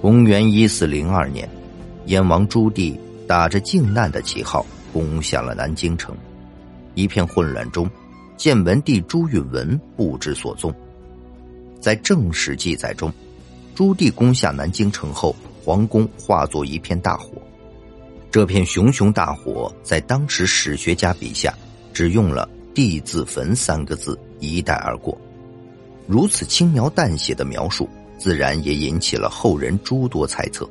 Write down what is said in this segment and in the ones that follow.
公元一四零二年，燕王朱棣打着靖难的旗号攻下了南京城。一片混乱中，建文帝朱允文不知所踪。在正史记载中，朱棣攻下南京城后，皇宫化作一片大火。这片熊熊大火，在当时史学家笔下，只用了“地自焚”三个字一带而过。如此轻描淡写的描述。自然也引起了后人诸多猜测。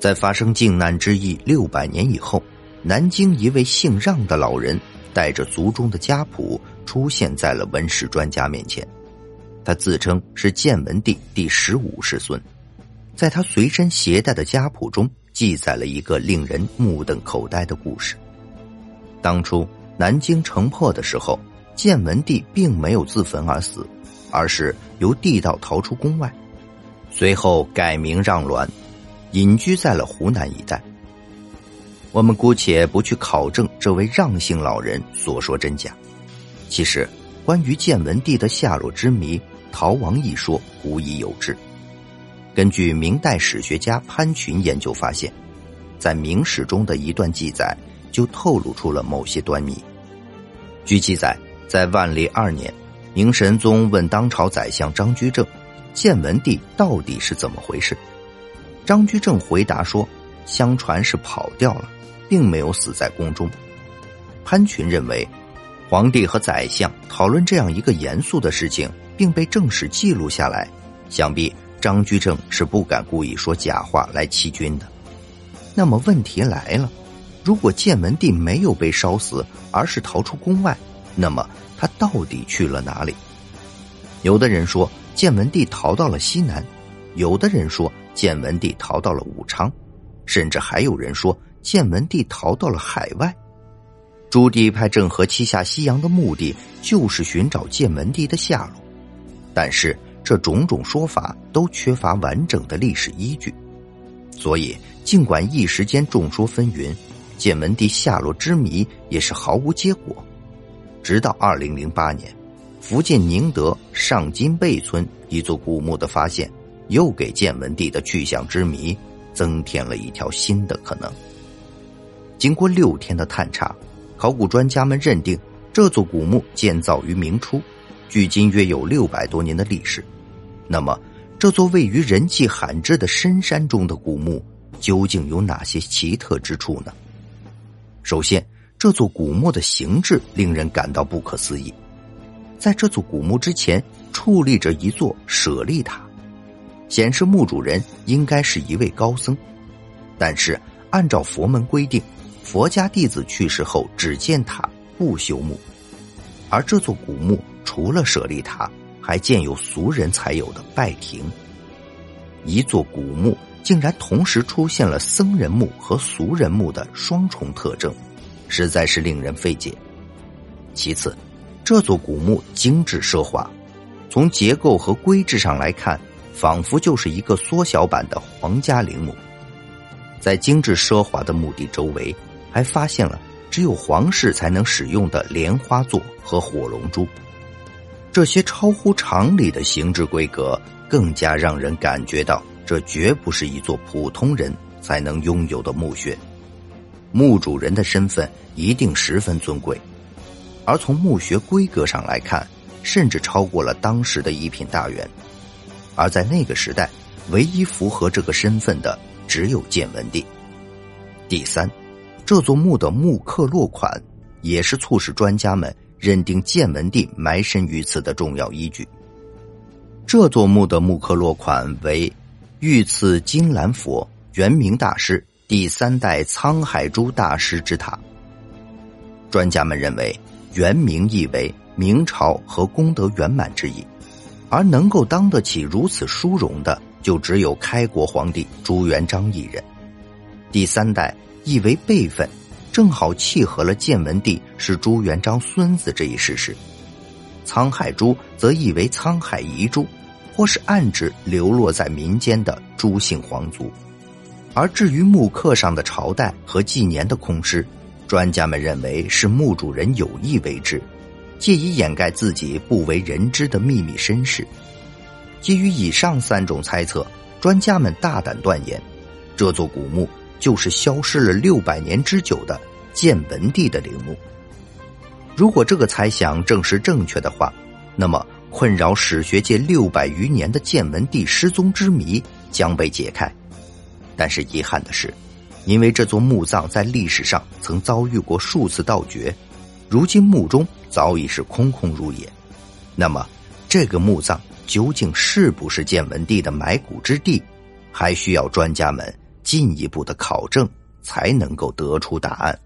在发生靖难之役六百年以后，南京一位姓让的老人带着族中的家谱出现在了文史专家面前。他自称是建文帝第十五世孙，在他随身携带的家谱中记载了一个令人目瞪口呆的故事。当初南京城破的时候，建文帝并没有自焚而死，而是由地道逃出宫外。随后改名让鸾，隐居在了湖南一带。我们姑且不去考证这位让姓老人所说真假。其实，关于建文帝的下落之谜，逃亡一说古已有之。根据明代史学家潘群研究发现，在明史中的一段记载就透露出了某些端倪。据记载，在万历二年，明神宗问当朝宰相张居正。建文帝到底是怎么回事？张居正回答说：“相传是跑掉了，并没有死在宫中。”潘群认为，皇帝和宰相讨论这样一个严肃的事情，并被正史记录下来，想必张居正是不敢故意说假话来欺君的。那么问题来了：如果建文帝没有被烧死，而是逃出宫外，那么他到底去了哪里？有的人说。建文帝逃到了西南，有的人说建文帝逃到了武昌，甚至还有人说建文帝逃到了海外。朱棣派郑和七下西洋的目的就是寻找建文帝的下落，但是这种种说法都缺乏完整的历史依据，所以尽管一时间众说纷纭，建文帝下落之谜也是毫无结果。直到二零零八年。福建宁德上金贝村一座古墓的发现，又给建文帝的去向之谜增添了一条新的可能。经过六天的探查，考古专家们认定这座古墓建造于明初，距今约有六百多年的历史。那么，这座位于人迹罕至的深山中的古墓究竟有哪些奇特之处呢？首先，这座古墓的形制令人感到不可思议。在这座古墓之前，矗立着一座舍利塔，显示墓主人应该是一位高僧。但是，按照佛门规定，佛家弟子去世后只建塔不修墓，而这座古墓除了舍利塔，还建有俗人才有的拜亭。一座古墓竟然同时出现了僧人墓和俗人墓的双重特征，实在是令人费解。其次。这座古墓精致奢华，从结构和规制上来看，仿佛就是一个缩小版的皇家陵墓。在精致奢华的墓地周围，还发现了只有皇室才能使用的莲花座和火龙珠。这些超乎常理的形制规格，更加让人感觉到这绝不是一座普通人才能拥有的墓穴。墓主人的身份一定十分尊贵。而从墓穴规格上来看，甚至超过了当时的一品大员。而在那个时代，唯一符合这个身份的只有建文帝。第三，这座墓的木刻落款，也是促使专家们认定建文帝埋身于此的重要依据。这座墓的木刻落款为“御赐金兰佛圆明大师第三代沧海珠大师之塔”。专家们认为。原名意为明朝和功德圆满之意，而能够当得起如此殊荣的，就只有开国皇帝朱元璋一人。第三代意为辈分，正好契合了建文帝是朱元璋孙子这一事实。沧海珠则意为沧海遗珠，或是暗指流落在民间的朱姓皇族。而至于木刻上的朝代和纪年的空失。专家们认为是墓主人有意为之，借以掩盖自己不为人知的秘密身世。基于以上三种猜测，专家们大胆断言，这座古墓就是消失了六百年之久的建文帝的陵墓。如果这个猜想证实正确的话，那么困扰史学界六百余年的建文帝失踪之谜将被解开。但是遗憾的是，因为这座墓葬在历史上曾遭遇过数次盗掘，如今墓中早已是空空如也。那么，这个墓葬究竟是不是建文帝的埋骨之地，还需要专家们进一步的考证才能够得出答案。